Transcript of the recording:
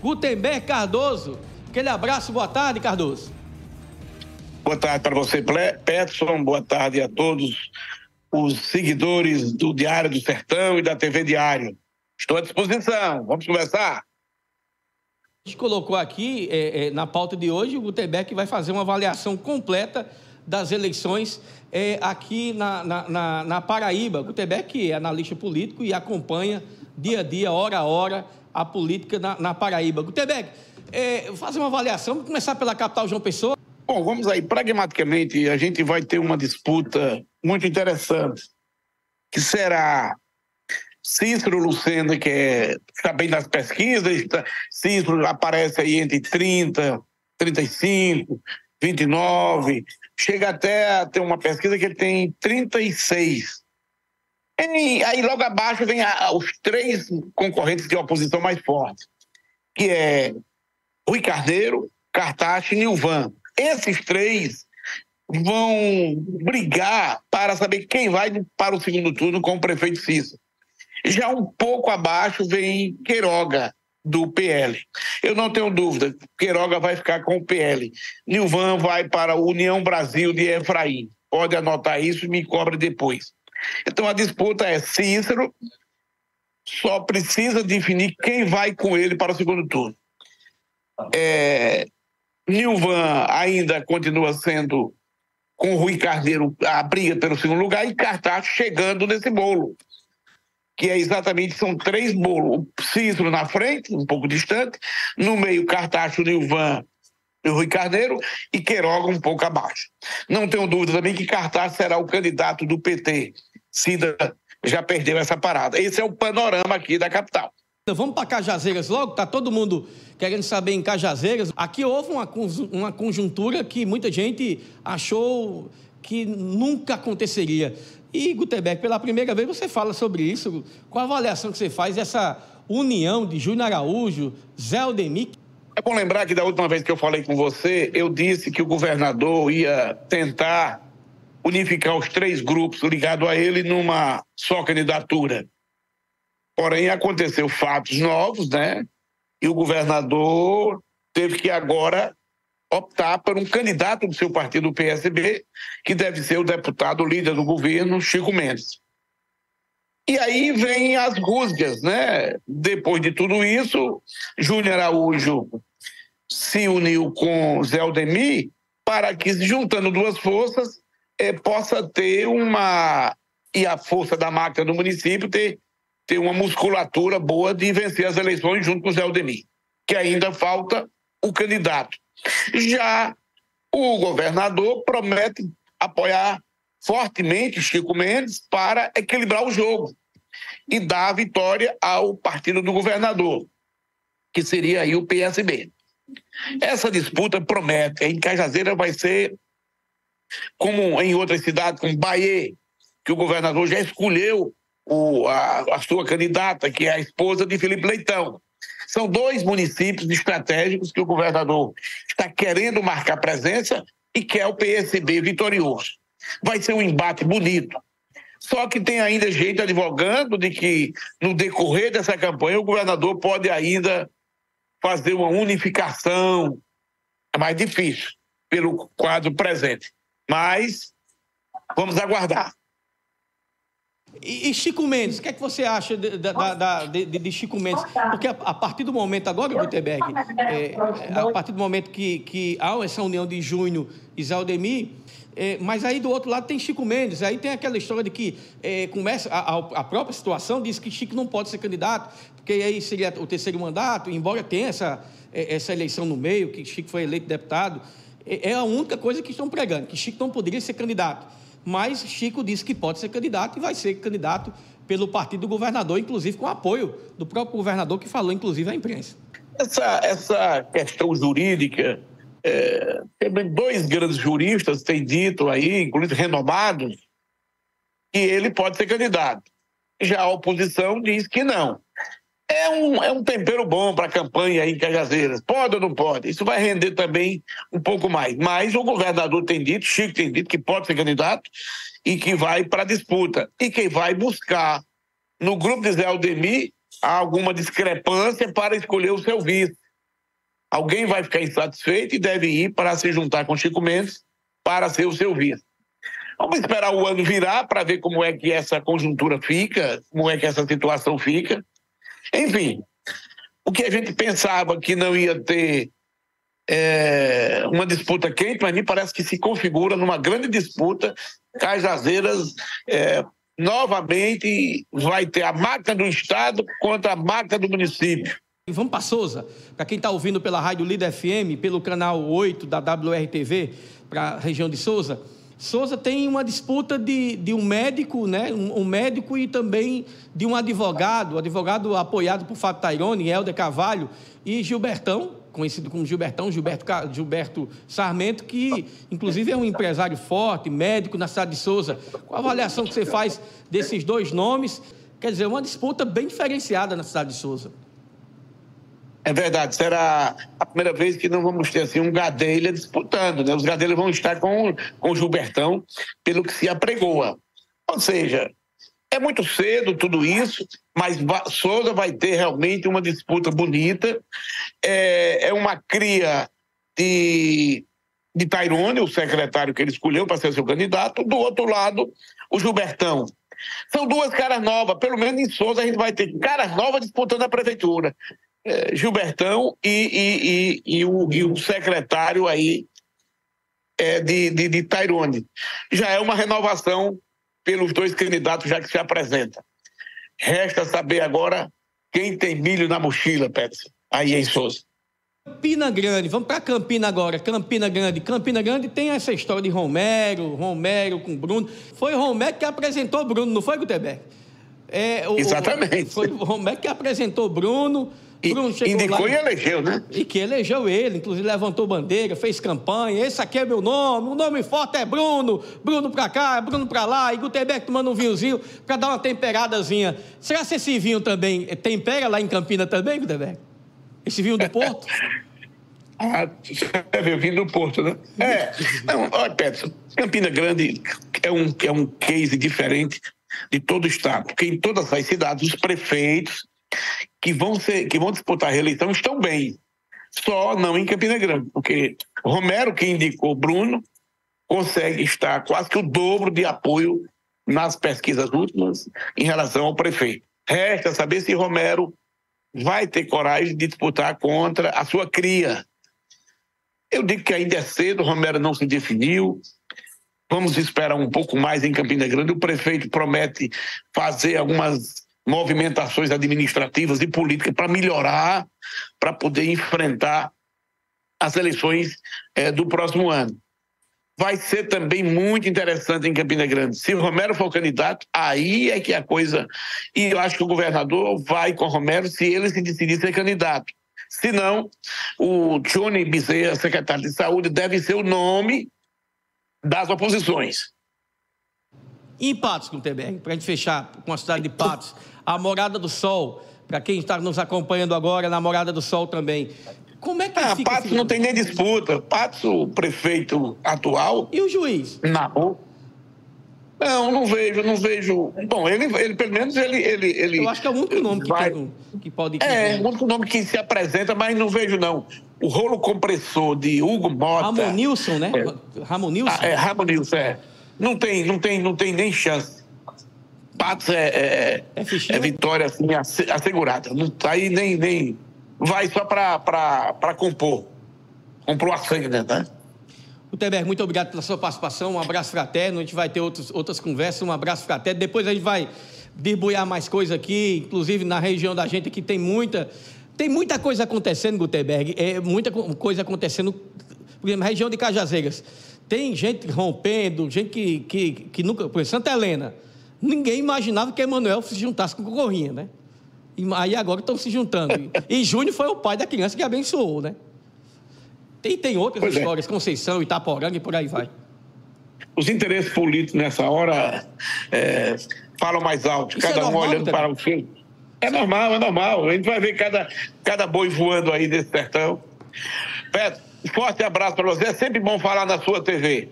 Gutenberg Cardoso. Aquele abraço, boa tarde, Cardoso. Boa tarde para você, Peterson. Boa tarde a todos os seguidores do Diário do Sertão e da TV Diário. Estou à disposição. Vamos conversar? A gente colocou aqui é, é, na pauta de hoje o Gutenberg vai fazer uma avaliação completa das eleições é, aqui na, na, na, na Paraíba. Gutenberg é analista político e acompanha dia a dia, hora a hora, a política na, na Paraíba. Gutenberg, é, fazer uma avaliação, vamos começar pela capital João Pessoa. Bom, vamos aí. Pragmaticamente, a gente vai ter uma disputa muito interessante, que será Cícero Lucena, que é, está bem nas pesquisas, tá, Cícero aparece aí entre 30, 35, 29, chega até a ter uma pesquisa que ele tem 36. E aí logo abaixo vem a, os três concorrentes de oposição mais fortes, que é Rui Carneiro, Cartache e Nilvan. Esses três vão brigar para saber quem vai para o segundo turno com o prefeito Cícero. Já um pouco abaixo vem Queiroga, do PL. Eu não tenho dúvida, Queiroga vai ficar com o PL. Nilvan vai para a União Brasil de Efraim. Pode anotar isso e me cobre depois. Então a disputa é Cícero, só precisa definir quem vai com ele para o segundo turno. É, Nilvan ainda continua sendo com Rui Carneiro a briga pelo segundo lugar e Cartaz chegando nesse bolo que é exatamente, são três bolos. O Cícero na frente, um pouco distante, no meio Cartacho, Nilvan e Rui Carneiro, e Queiroga um pouco abaixo. Não tenho dúvida também que Cartacho será o candidato do PT. Cida já perdeu essa parada. Esse é o panorama aqui da capital. Vamos para Cajazeiras logo, tá todo mundo querendo saber em Cajazeiras. Aqui houve uma, uma conjuntura que muita gente achou que nunca aconteceria. E, Gutenberg, pela primeira vez você fala sobre isso. Qual a avaliação que você faz dessa união de Júnior Araújo, Zé Aldemir? É bom lembrar que da última vez que eu falei com você, eu disse que o governador ia tentar unificar os três grupos ligados a ele numa só candidatura. Porém, aconteceu fatos novos, né? E o governador teve que agora optar por um candidato do seu partido, o PSB, que deve ser o deputado líder do governo, Chico Mendes. E aí vem as rusgas, né? Depois de tudo isso, Júnior Araújo se uniu com Zé Aldemir para que, juntando duas forças, eh, possa ter uma. E a força da máquina do município ter, ter uma musculatura boa de vencer as eleições junto com Zé Aldemir. Que ainda falta o candidato. Já o governador promete apoiar fortemente Chico Mendes para equilibrar o jogo e dar a vitória ao partido do governador, que seria aí o PSB. Essa disputa promete. Em Cajazeira vai ser como em outras cidades, como Bahia, que o governador já escolheu o, a, a sua candidata, que é a esposa de Felipe Leitão. São dois municípios estratégicos que o governador está querendo marcar presença e quer o PSB vitorioso. Vai ser um embate bonito. Só que tem ainda gente advogando de que, no decorrer dessa campanha, o governador pode ainda fazer uma unificação. É mais difícil, pelo quadro presente. Mas vamos aguardar. E, Chico Mendes, o que é que você acha de, de, de, de Chico Mendes? Porque a, a, partir do momento agora, Gutenberg, é, a partir do momento que, que há essa união de Júnior e Zaldemir, é, mas aí do outro lado tem Chico Mendes, aí tem aquela história de que é, começa a, a, própria situação diz que Chico não pode ser candidato, porque aí seria o terceiro mandato, embora tenha essa, é, essa eleição no meio, que Chico foi eleito deputado, é, é a única coisa que estão pregando, que Chico não poderia ser candidato mas Chico disse que pode ser candidato e vai ser candidato pelo partido do governador, inclusive com apoio do próprio governador, que falou, inclusive, à imprensa. Essa, essa questão jurídica, é, dois grandes juristas têm dito aí, inclusive renomados, que ele pode ser candidato. Já a oposição diz que não é um, é um tempero bom para a campanha em Cajazeiras. Pode ou não pode? Isso vai render também um pouco mais. Mas o governador tem dito, Chico tem dito, que pode ser candidato e que vai para a disputa. E quem vai buscar no grupo de Zé Aldemir alguma discrepância para escolher o seu vice. Alguém vai ficar insatisfeito e deve ir para se juntar com Chico Mendes para ser o seu vice. Vamos esperar o ano virar para ver como é que essa conjuntura fica, como é que essa situação fica. Enfim, o que a gente pensava que não ia ter é, uma disputa quente, mas me parece que se configura numa grande disputa. Cajazeiras é, novamente vai ter a marca do Estado contra a marca do município. Vamos para Souza. Para quem está ouvindo pela Rádio Líder FM, pelo canal 8 da WRTV, para a região de Souza. Souza tem uma disputa de, de um médico, né? Um, um, médico e também de um advogado, advogado apoiado por Fábio Tairone, Helder Carvalho e Gilbertão, conhecido como Gilbertão, Gilberto, Gilberto Sarmento, que inclusive é um empresário forte, médico na cidade de Souza. Qual a avaliação que você faz desses dois nomes? Quer dizer, uma disputa bem diferenciada na cidade de Souza. É verdade, será a primeira vez que não vamos ter assim um Gadelha disputando, né? Os Gadelhas vão estar com, com o Gilbertão, pelo que se apregoa. Ou seja, é muito cedo tudo isso, mas Souza vai ter realmente uma disputa bonita. É, é uma cria de, de Tairone, o secretário que ele escolheu para ser seu candidato. Do outro lado, o Gilbertão. São duas caras novas, pelo menos em Souza a gente vai ter caras novas disputando a prefeitura. É, Gilbertão e, e, e, e, o, e o secretário aí é, de, de, de Tairone. Já é uma renovação pelos dois candidatos já que se apresenta. Resta saber agora quem tem milho na mochila, Pérez, aí em Souza. Campina Grande, vamos para Campina agora. Campina Grande. Campina Grande tem essa história de Romero, Romero com Bruno. Foi Romero que apresentou Bruno, não foi, Gutenberg? É, o, Exatamente. Foi Romero que apresentou Bruno. Indicou lá, e elegeu, né? E que elegeu ele, inclusive levantou bandeira, fez campanha. Esse aqui é meu nome, o nome forte é Bruno. Bruno pra cá, Bruno pra lá. E Gutenberg tomando um vinhozinho pra dar uma temperadazinha. Será que esse vinho também tempera lá em Campina também, Gutenberg? Esse vinho do Porto? ah, você viu, vinho do Porto, né? É. Não, olha, Petro, Campina Grande é um, é um case diferente de todo o estado, porque em todas as cidades, os prefeitos que vão, ser, que vão disputar a reeleição estão bem. Só não em Campina Grande, porque Romero, que indicou Bruno, consegue estar quase que o dobro de apoio nas pesquisas últimas em relação ao prefeito. Resta saber se Romero vai ter coragem de disputar contra a sua cria. Eu digo que ainda é cedo, Romero não se definiu. Vamos esperar um pouco mais em Campina Grande. O prefeito promete fazer algumas movimentações administrativas e políticas para melhorar, para poder enfrentar as eleições é, do próximo ano. Vai ser também muito interessante em Campina Grande. Se Romero for candidato, aí é que a coisa. E eu acho que o governador vai com Romero se ele se decidir ser candidato. Se não, o Johnny Bezerra, secretário de Saúde, deve ser o nome das oposições. E em Patos, Gutenberg, para a gente fechar com a cidade de Patos, a Morada do Sol, para quem está nos acompanhando agora, na Morada do Sol também. Como é que ah, fica Patos não tem nem disputa. Patos, o prefeito atual. E o juiz? Não. Não, não vejo, não vejo. Bom, ele, ele pelo menos ele, ele, ele. Eu acho que é o único nome que, vai... tem, que pode. É, o único nome que se apresenta, mas não vejo não. O rolo compressor de Hugo Mota. Ramon Nilson, né? É. Ramon Nilson. Ah, é, Ramon Nilson, é. Não tem, não tem, não tem nem chance. Patos é, é, é, é vitória assim, assegurada. Não tá aí nem, nem. Vai só para compor. Comprou a sangue, né? Gutenberg, muito obrigado pela sua participação. Um abraço fraterno. A gente vai ter outros, outras conversas. Um abraço fraterno. Depois a gente vai distribuir mais coisas aqui, inclusive na região da gente aqui tem muita. Tem muita coisa acontecendo, Gutenberg. É muita coisa acontecendo. Por exemplo, região de Cajazeiras. Tem gente rompendo, gente que, que, que nunca. Por exemplo, Santa Helena. Ninguém imaginava que Emanuel se juntasse com o Corrinha, né? E aí agora estão se juntando. E Júnior foi o pai da criança que abençoou, né? E tem outras pois é. histórias, é. Conceição, Itaporanga e por aí vai. Os interesses políticos nessa hora é, falam mais alto, Isso é cada é normal, um olhando para o filho. É normal, é normal. A gente vai ver cada, cada boi voando aí desse sertão. Pedro, forte abraço para você. É sempre bom falar na sua TV.